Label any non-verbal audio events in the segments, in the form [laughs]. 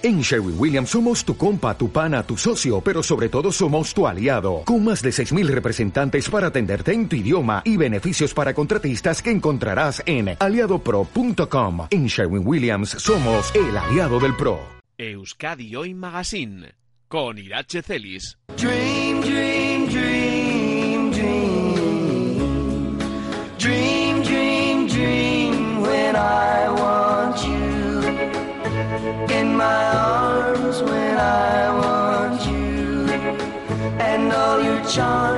En Sherwin Williams somos tu compa, tu pana, tu socio, pero sobre todo somos tu aliado, con más de 6.000 representantes para atenderte en tu idioma y beneficios para contratistas que encontrarás en aliadopro.com. En Sherwin Williams somos el aliado del PRO. Euskadi Hoy Magazine, con Irache Celis. Dream, dream, dream, John.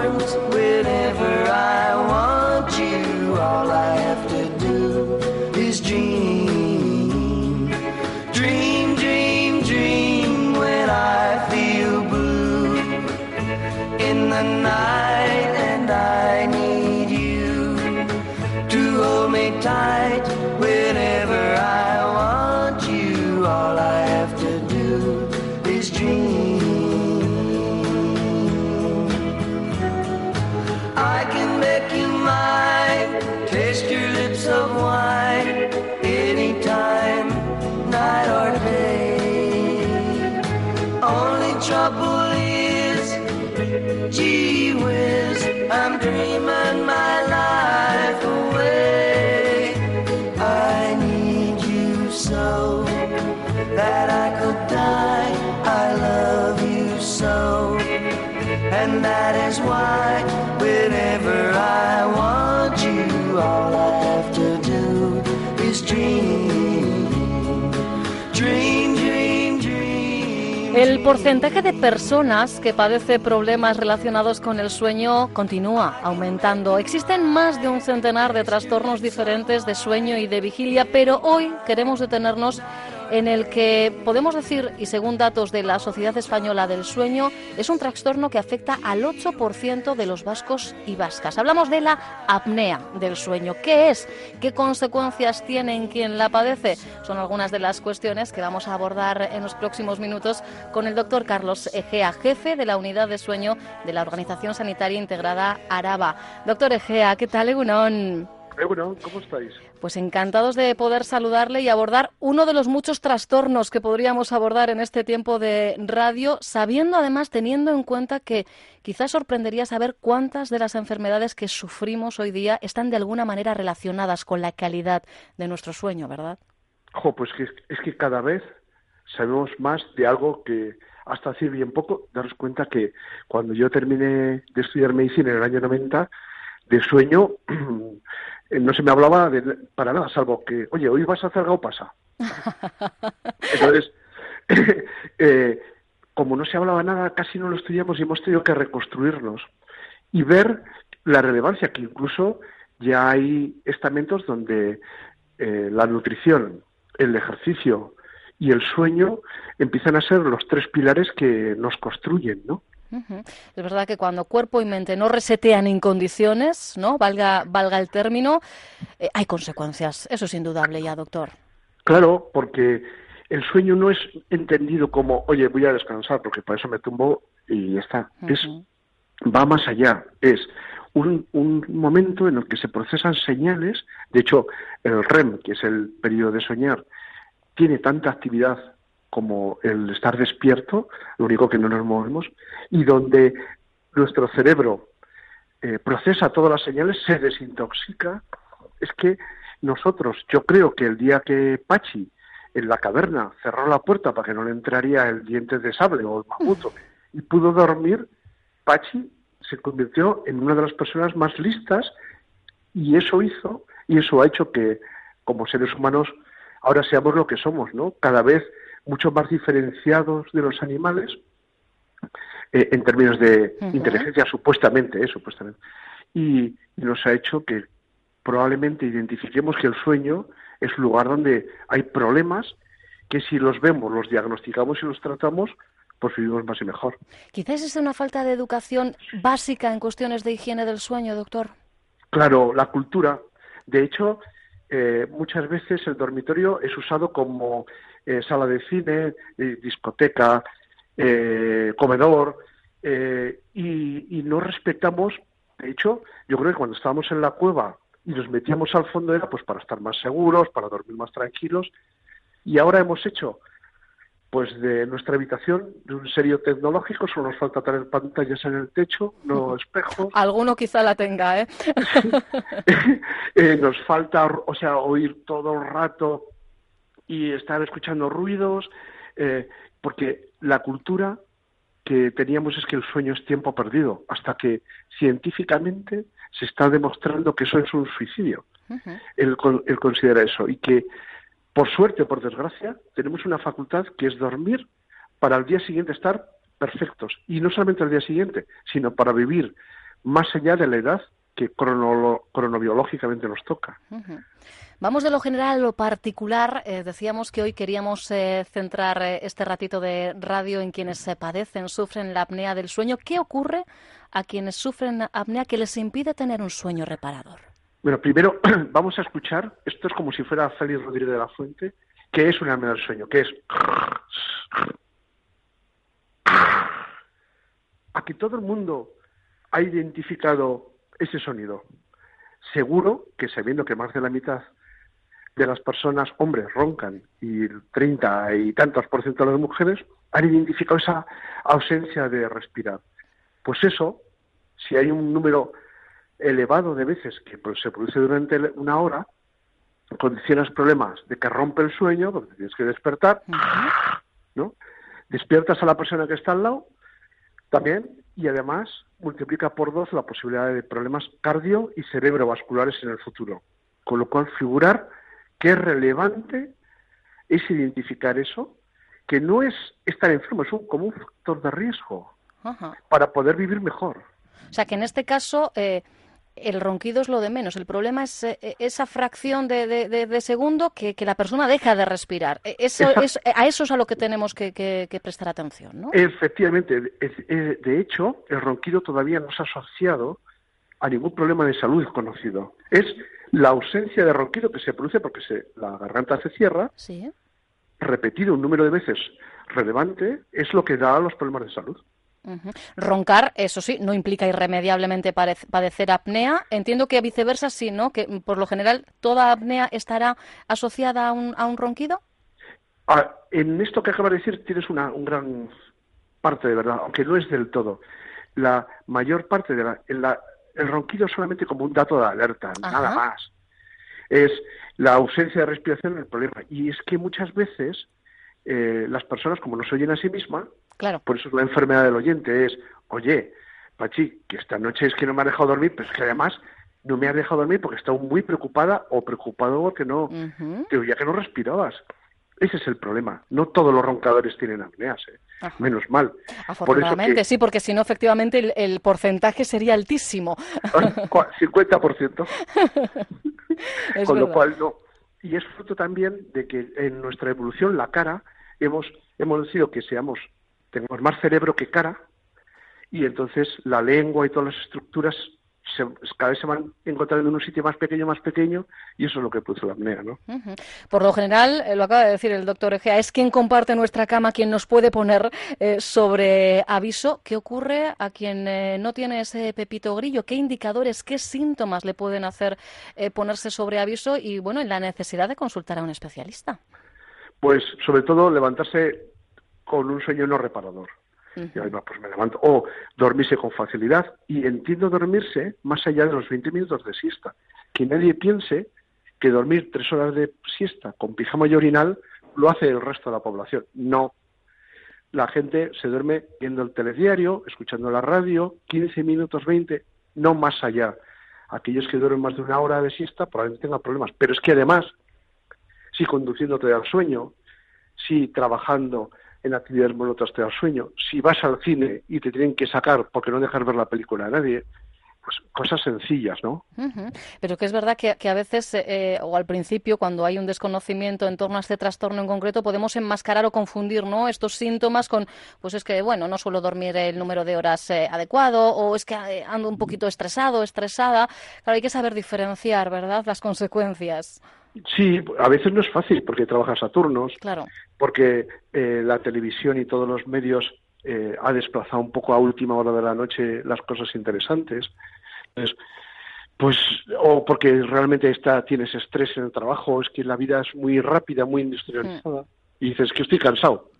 Trouble is Gee whiz, I'm dreaming my life away. I need you so that I could die. I love you so, and that is why El porcentaje de personas que padece problemas relacionados con el sueño continúa aumentando. Existen más de un centenar de trastornos diferentes de sueño y de vigilia, pero hoy queremos detenernos en el que podemos decir, y según datos de la Sociedad Española del Sueño, es un trastorno que afecta al 8% de los vascos y vascas. Hablamos de la apnea del sueño. ¿Qué es? ¿Qué consecuencias tiene en quien la padece? Son algunas de las cuestiones que vamos a abordar en los próximos minutos con el doctor Carlos Egea, jefe de la unidad de sueño de la Organización Sanitaria Integrada Araba. Doctor Egea, ¿qué tal, Egunon? Bueno, ¿cómo estáis? Pues encantados de poder saludarle y abordar uno de los muchos trastornos que podríamos abordar en este tiempo de radio, sabiendo además, teniendo en cuenta que quizás sorprendería saber cuántas de las enfermedades que sufrimos hoy día están de alguna manera relacionadas con la calidad de nuestro sueño, ¿verdad? Jo, pues que, es que cada vez sabemos más de algo que hasta hace bien poco, daros cuenta que cuando yo terminé de estudiar medicina en el año 90, de sueño [clears throat] no se me hablaba de, para nada, salvo que, oye, hoy vas a hacer pasa. [laughs] Entonces, [laughs] eh, como no se hablaba nada, casi no lo estudiamos y hemos tenido que reconstruirnos y ver la relevancia que incluso ya hay estamentos donde eh, la nutrición, el ejercicio y el sueño empiezan a ser los tres pilares que nos construyen, ¿no? Es verdad que cuando cuerpo y mente no resetean en condiciones, ¿no? Valga, valga el término, eh, hay consecuencias. Eso es indudable ya, doctor. Claro, porque el sueño no es entendido como, oye, voy a descansar porque para eso me tumbo y ya está. Es va más allá. Es un, un momento en el que se procesan señales. De hecho, el REM, que es el periodo de soñar, tiene tanta actividad como el estar despierto, lo único que no nos movemos, y donde nuestro cerebro eh, procesa todas las señales, se desintoxica, es que nosotros, yo creo que el día que Pachi en la caverna cerró la puerta para que no le entraría el diente de sable o el mamuto y pudo dormir, Pachi se convirtió en una de las personas más listas y eso hizo, y eso ha hecho que como seres humanos ahora seamos lo que somos, ¿no? Cada vez mucho más diferenciados de los animales eh, en términos de inteligencia, supuestamente, eh, supuestamente. Y, nos ha hecho que probablemente identifiquemos que el sueño es un lugar donde hay problemas que si los vemos, los diagnosticamos y los tratamos, pues vivimos más y mejor. Quizás es una falta de educación básica en cuestiones de higiene del sueño, doctor. Claro, la cultura. De hecho, eh, muchas veces el dormitorio es usado como eh, sala de cine, eh, discoteca, eh, comedor, y, no respetamos, de hecho, yo creo que cuando estábamos en la cueva y nos metíamos al fondo era pues para estar más seguros, para dormir más tranquilos, y ahora hemos hecho pues de nuestra habitación, de un serio tecnológico, solo nos falta tener pantallas en el techo, no espejos. Alguno quizá la tenga, ¿eh? [laughs] eh nos falta, o sea, oír todo el rato y estar escuchando ruidos, eh, porque la cultura que teníamos es que el sueño es tiempo perdido, hasta que científicamente se está demostrando que eso es un suicidio. él, él considera eso y que por suerte o por desgracia, tenemos una facultad que es dormir para al día siguiente estar perfectos. Y no solamente al día siguiente, sino para vivir más allá de la edad que cronobiológicamente nos toca. Vamos de lo general a lo particular. Eh, decíamos que hoy queríamos eh, centrar eh, este ratito de radio en quienes se padecen, sufren la apnea del sueño. ¿Qué ocurre a quienes sufren apnea que les impide tener un sueño reparador? Bueno, primero [clears throat] vamos a escuchar, esto es como si fuera Félix Rodríguez de la Fuente, que es una apnea del sueño, que es... [clears throat] Aquí todo el mundo ha identificado ese sonido. Seguro que sabiendo que más de la mitad de las personas, hombres, roncan y el 30 y tantos por ciento de las mujeres han identificado esa ausencia de respirar. Pues eso, si hay un número elevado de veces que pues, se produce durante una hora, condicionas problemas de que rompe el sueño, porque tienes que despertar, ¿no? Despiertas a la persona que está al lado, también, y además multiplica por dos la posibilidad de problemas cardio y cerebrovasculares en el futuro. Con lo cual, figurar que es relevante es identificar eso, que no es estar enfermo, es un, como un factor de riesgo para poder vivir mejor. O sea, que en este caso, eh, el ronquido es lo de menos. El problema es eh, esa fracción de, segundo que, la persona deja de respirar. E, eso, es, a eso es a lo que tenemos que, prestar atención, ¿no? Efectivamente. de hecho, el ronquido todavía no se ha asociado a ningún problema de salud conocido. Es la ausencia de ronquido que se produce porque se, la garganta se cierra, ¿Sí? repetido un número de veces relevante, es lo que da los problemas de salud. Roncar, eso sí, no implica irremediablemente padecer apnea. Entiendo que viceversa sí, ¿no? Que por lo general toda apnea estará asociada a un, a un ronquido. Ah, en esto que acabas de decir tienes una un gran parte de verdad, aunque no es del todo. La mayor parte de la, el ronquido es solamente como un dato de alerta, nada más. Es la ausencia de respiración el problema. Y es que muchas veces eh, las personas, como no se oyen a sí mismas, por eso la enfermedad del oyente es, oye, Pachi, que esta noche es que no me ha dejado dormir, pero es que además no me ha dejado dormir porque estaba muy preocupada o preocupado porque no, te oía que no respirabas. Ese es el problema. No todos los roncadores tienen apneas, ¿eh? menos mal. Afortunadamente, sí, porque si no, efectivamente, el, porcentaje sería altísimo. 50%. [laughs] Con lo cual, no. Y es fruto también de que en nuestra evolución, la cara, hemos, hemos decidido que seamos tenemos más cerebro que cara y entonces la lengua y todas las estructuras se, cada vez se van encontrando en un sitio más pequeño, más pequeño, y eso es lo que produce la apnea, ¿no? Por lo general, eh, lo acaba de decir el doctor Egea, es quien comparte nuestra cama, quien nos puede poner eh, sobre aviso. ¿Qué ocurre a quien eh, no tiene ese pepito grillo? ¿Qué indicadores, qué síntomas le pueden hacer ponerse sobre aviso y, bueno, en la necesidad de consultar a un especialista? Pues, sobre todo, levantarse con un sueño no reparador. Y ahí va, pues me levanto. O dormirse con facilidad. Y entiendo dormirse más allá de los 20 minutos de siesta. Que nadie piense que dormir tres horas de siesta con pijama y orinal lo hace el resto de la población. No. La gente se duerme viendo el telediario, escuchando la radio, 15 minutos, 20, no más allá. Aquellos que duermen más de una hora de siesta probablemente tengan problemas. Pero es que además, si conduciéndote al sueño, si trabajando, en actividades monotas te da sueño. Si vas al cine y te tienen que sacar porque no dejas ver la película a nadie, pues cosas sencillas, ¿no? Pero que es verdad que, a veces, eh, o al principio, cuando hay un desconocimiento en torno a este trastorno en concreto, podemos enmascarar o confundir, ¿no? Estos síntomas con, pues es que, bueno, no suelo dormir el número de horas eh, adecuado, o es que eh, ando un poquito estresado, estresada. Claro, hay que saber diferenciar, ¿verdad?, las consecuencias. Sí, a veces no es fácil porque trabajas a turnos, claro. porque eh, la televisión y todos los medios eh, ha desplazado un poco a última hora de la noche las cosas interesantes. pues, o porque realmente está, tienes estrés en el trabajo, es que la vida es muy rápida, muy industrializada, mm. y dices que estoy cansado.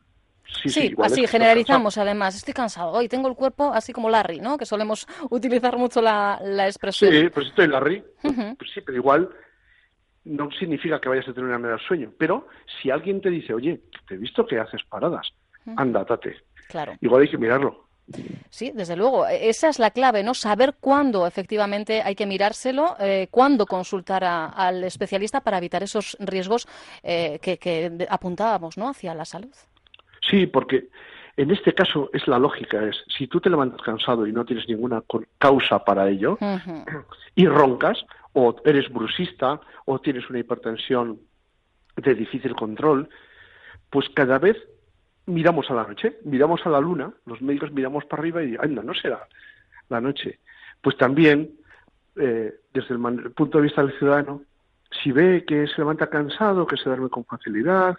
Sí, Sí, igual es así generalizamos además. Estoy cansado hoy, tengo el cuerpo así como Larry, ¿no? Que solemos [laughs] utilizar mucho la, la expresión. Sí, pues estoy Larry. Pues sí, pero igual no significa que vayas a tener una del sueño. Pero si alguien te dice, oye, te he visto que haces paradas, anda, date. Claro. Igual hay que mirarlo. Sí, desde luego. E- Esa es la clave, ¿no? Saber cuándo efectivamente hay que mirárselo, eh, cuándo consultar a- al especialista para evitar esos riesgos eh, que, apuntábamos, ¿no? Hacia la salud. Sí, porque en este caso es la lógica, es si tú te levantas cansado y no tienes ninguna causa para ello y roncas o eres brusista o tienes una hipertensión de difícil control, pues cada vez miramos a la noche, miramos a la luna, los médicos miramos para arriba y anda, no será la noche. Pues también, eh, desde el, punto de vista del ciudadano, si ve que se levanta cansado, que se duerme con facilidad,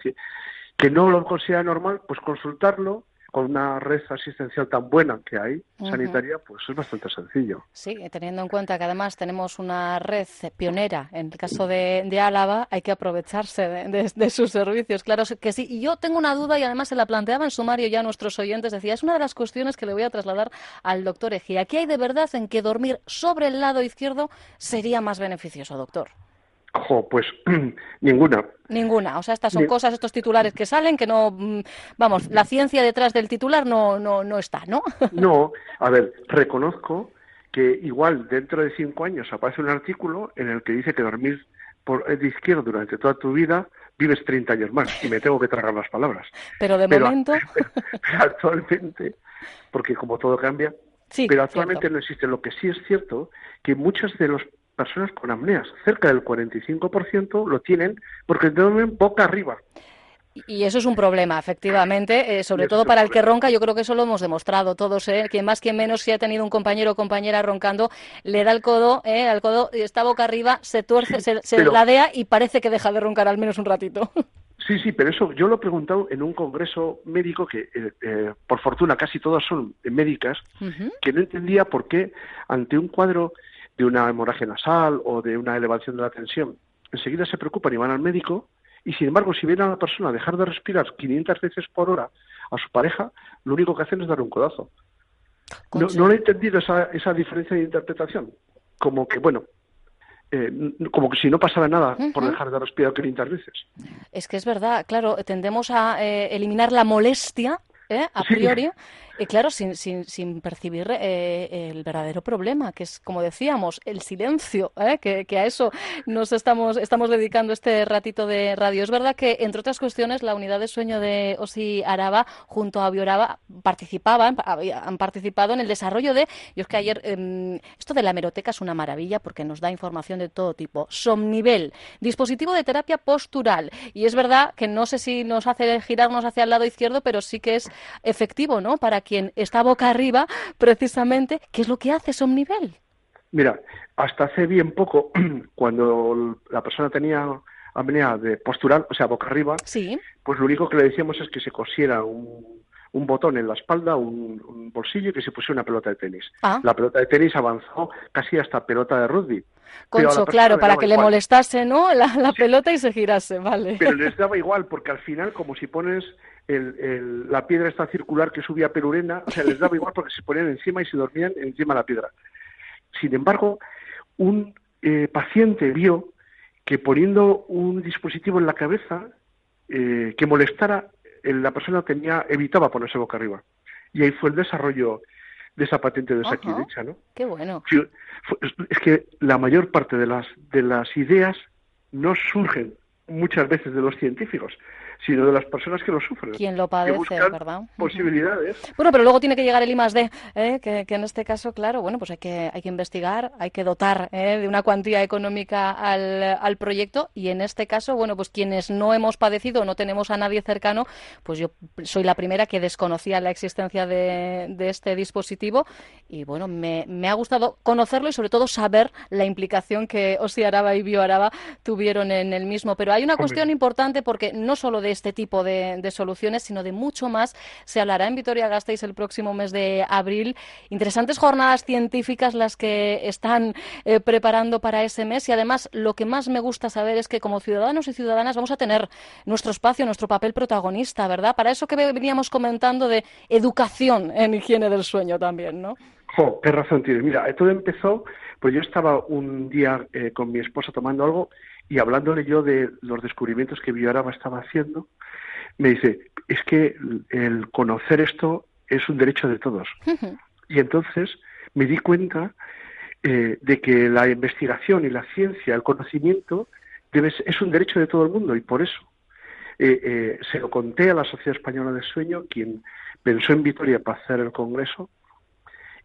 que no lo considera normal, pues consultarlo con una red asistencial tan buena que hay, sanitaria, pues es bastante sencillo. Sí, teniendo en cuenta que además tenemos una red pionera en el caso de, de Álava, hay que aprovecharse de, de- de sus servicios, claro que sí. Y yo tengo una duda y además se la planteaba en sumario ya a nuestros oyentes, decía, es una de las cuestiones que le voy a trasladar al doctor Ejía. ¿Qué hay de verdad en que dormir sobre el lado izquierdo sería más beneficioso, doctor? Ojo, pues [clears throat] ninguna. Ninguna. O sea, estas son Ni- cosas, estos titulares que salen, que no, mm, vamos, la ciencia detrás del titular no, no, no está, ¿no? [laughs] No, a ver, reconozco que igual dentro de cinco años aparece un artículo en el que dice que dormir por el izquierdo durante toda tu vida vives 30 años más y me tengo que tragar las palabras. Pero de Pero- momento, [laughs] actualmente, porque como todo cambia, sí, pero actualmente cierto. no existe. Lo que sí es cierto que muchas de las personas con apneas, cerca del 45%, lo tienen porque duermen boca arriba. Y eso es un problema, efectivamente, eh, sobre todo para el que ronca, yo creo que eso lo hemos demostrado todos, ¿eh? Quien más, quien menos, si ha tenido un compañero o compañera roncando, le da el codo, ¿eh? Al codo, y está boca arriba, se tuerce, se, se pero- ladea y parece que deja de roncar al menos un ratito. [laughs] Sí, sí, pero eso yo lo he preguntado en un congreso médico que, eh, eh, por fortuna, casi todas son médicas, Ujú. que no entendía por qué ante un cuadro de una hemorragia nasal o de una elevación de la tensión, enseguida se preocupan y van al médico y sin embargo si ven a la persona dejar de respirar 500 veces por hora a su pareja, lo único que hacen es dar un codazo. No, no he entendido esa, esa diferencia de interpretación. Como que, bueno, eh, como que si no pasara nada por dejar de respirar 500 veces. Es que es verdad, claro, tendemos a eh, eliminar la molestia, ¿eh? a Sí. priori, y claro, sin, sin, sin percibir eh, el verdadero problema, que es, como decíamos, el silencio, ¿eh? que, que a eso nos estamos, estamos dedicando este ratito de radio. Es verdad que, entre otras cuestiones, la unidad de sueño de Osi Araba junto a Bioraba participaban, han participado en el desarrollo de, yo es que ayer, em, esto de la hemeroteca es una maravilla porque nos da información de todo tipo. Somnivel, dispositivo de terapia postural. Y es verdad que no sé si nos hace girarnos hacia el lado izquierdo, pero sí que es efectivo, ¿no? Para quien está boca arriba, precisamente, ¿qué es lo que hace Somnivel? Mira, hasta hace bien poco, [clears throat] cuando la persona tenía apnea de postural, o sea, boca arriba, Sí, pues lo único que le decíamos es que se cosiera un, un botón en la espalda, un, un bolsillo y que se pusiera una pelota de tenis. Ah. La pelota de tenis avanzó casi hasta pelota de rugby. Concho, claro, para que le molestase, ¿no? La, la pelota y se girase, vale. Pero les [laughs] daba igual, porque al final, como si pones el- el- la piedra esta circular que subía Perurena, o sea, les daba igual porque se ponían encima y se dormían encima de la piedra. Sin embargo, un eh, paciente vio que poniendo un dispositivo en la cabeza eh, que molestara, eh, la persona tenía evitaba ponerse boca arriba. Y ahí fue el desarrollo de esa patente de Ajá. Sakidecha, ¿no? Qué bueno. Es que la mayor parte de las de las ideas no surgen muchas veces de los científicos, sino de las personas que lo sufren. Quien lo padece, ¿verdad? Posibilidades. Bueno, pero luego tiene que llegar el I más D, ¿eh? que, que en este caso, claro, bueno, pues hay que, hay que investigar, hay que dotar ¿eh? de una cuantía económica al, al proyecto y en este caso, bueno, pues quienes no hemos padecido, no tenemos a nadie cercano, pues yo soy la primera que desconocía la existencia de, de este dispositivo y bueno, me, me ha gustado conocerlo y sobre todo saber la implicación que Osi Araba y Bio Araba tuvieron en el mismo. Pero hay una Hombre. cuestión importante porque no solo de este tipo de, soluciones, sino de mucho más. Se hablará en Vitoria-Gasteiz el próximo mes de abril. Interesantes jornadas científicas las que están eh, preparando para ese mes y además lo que más me gusta saber es que como ciudadanos y ciudadanas vamos a tener nuestro espacio, nuestro papel protagonista, ¿verdad? Para eso que veníamos comentando de educación en higiene del sueño también, ¿no? Jo, qué razón tienes. Mira, todo empezó, pues yo estaba un día eh, con mi esposa tomando algo y hablándole yo de los descubrimientos que Biorama estaba haciendo, me dice, es que el conocer esto es un derecho de todos. Y entonces me di cuenta eh, de que la investigación y la ciencia, el conocimiento, debe, es un derecho de todo el mundo y por eso eh, eh, se lo conté a la Sociedad Española de Sueño, quien pensó en Vitoria para hacer el Congreso,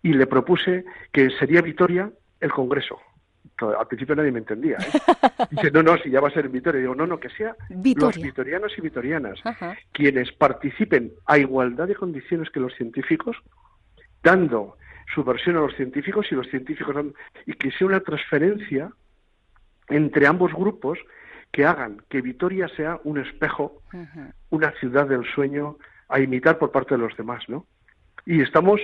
y le propuse que sería Vitoria el Congreso. Al principio nadie me entendía. [laughs] Dice, no, no, si ya va a ser en Vitoria. Digo, no, no, que sea los vitorianos y vitorianas quienes participen a igualdad de condiciones que los científicos, dando su versión a los científicos y los científicos y que sea una transferencia entre ambos grupos que hagan que Vitoria sea un espejo, una ciudad del sueño a imitar por parte de los demás, ¿no? Y estamos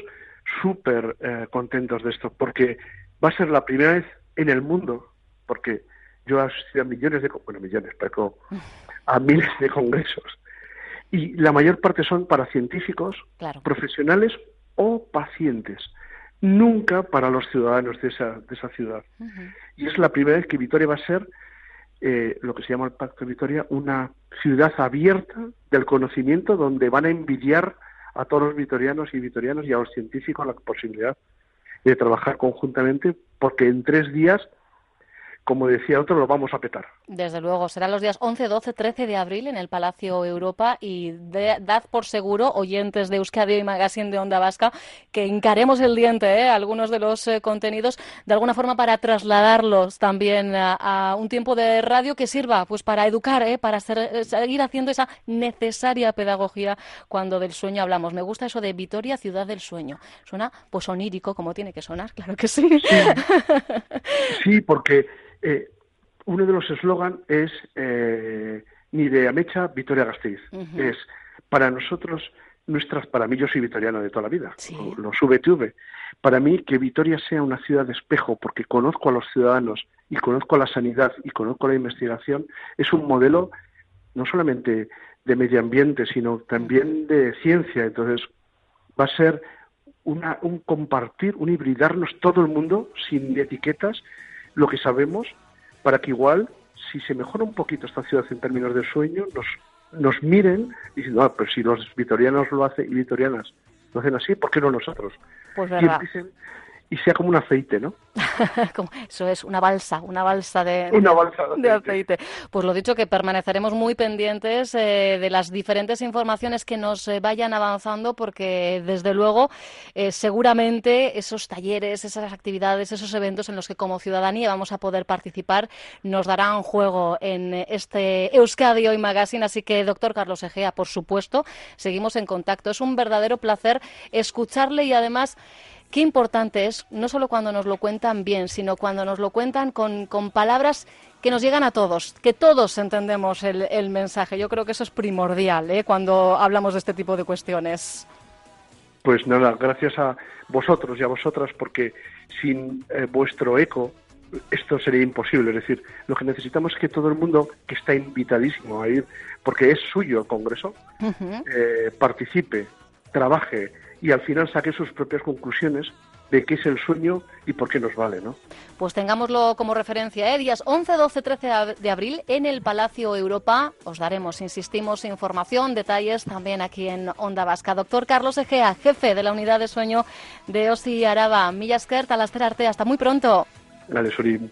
súper eh, contentos de esto, porque va a ser la primera vez en el mundo, porque yo he asistido a millones de, bueno, millones, pero [laughs] a miles de congresos, y la mayor parte son para científicos, profesionales o pacientes, nunca para los ciudadanos de esa, de esa ciudad. Y es la primera vez que Vitoria va a ser eh, lo que se llama el Pacto de Vitoria, una ciudad abierta del conocimiento donde van a envidiar a todos los vitorianos y vitorianos y a los científicos la posibilidad de trabajar conjuntamente porque en tres días como decía otro, lo vamos a petar. Desde luego, serán los días 11, 12, 13 de abril en el Palacio Europa y dad por seguro, oyentes de Euskadi y Magazine de Onda Vasca, que encaremos el diente ¿eh? algunos de los eh, contenidos de alguna forma para trasladarlos también a, un tiempo de radio que sirva pues para educar, ¿eh? para eh, seguir haciendo esa necesaria pedagogía cuando del sueño hablamos. Me gusta eso de Vitoria, ciudad del sueño. Suena pues onírico como tiene que sonar, [laughs] claro que sí. sí porque eh, uno de los eslogan es eh, ni de Amecha, Vitoria Gasteiz. Es para nosotros, nuestras, para mí yo soy vitoriano de toda la vida, lo, sube tuve. Para mí que Vitoria sea una ciudad de espejo, porque conozco a los ciudadanos y conozco a la sanidad y conozco la investigación, es un modelo no solamente de medio ambiente, sino también de ciencia. Entonces, va a ser una, un compartir, un hibridarnos todo el mundo sin etiquetas lo que sabemos para que igual, si se mejora un poquito esta ciudad en términos de sueño, nos, nos miren diciendo, ah, pero si los vitorianos lo hacen y vitorianas lo hacen así, ¿por qué no nosotros? Pues y sea como un aceite, ¿no? [laughs] Eso es, una balsa, una balsa de, aceite. Pues lo dicho, que permaneceremos muy pendientes eh, de las diferentes informaciones que nos eh, vayan avanzando, porque desde luego, eh, seguramente esos talleres, esas actividades, esos eventos en los que como ciudadanía vamos a poder participar, nos darán juego en este Euskadi Hoy Magazine. Así que, doctor Carlos Egea, por supuesto, seguimos en contacto. Es un verdadero placer escucharle y además qué importante es, no solo cuando nos lo cuentan bien, sino cuando nos lo cuentan con, palabras que nos llegan a todos, que todos entendemos el, mensaje. Yo creo que eso es primordial ¿eh? cuando hablamos de este tipo de cuestiones. Pues nada, gracias a vosotros y a vosotras, porque sin eh, vuestro eco esto sería imposible. Es decir, lo que necesitamos es que todo el mundo que está invitadísimo a ir, porque es suyo el Congreso, eh, participe, trabaje, y al final saque sus propias conclusiones de qué es el sueño y por qué nos vale, ¿no? Pues tengámoslo como referencia, ¿eh? días 11, 12, 13 de abril en el Palacio Europa. Os daremos, insistimos, información, detalles también aquí en Onda Vasca. Doctor Carlos Egea, jefe de la unidad de sueño de OSI Araba. Millasker, Arte, hasta muy pronto. Vale, Onda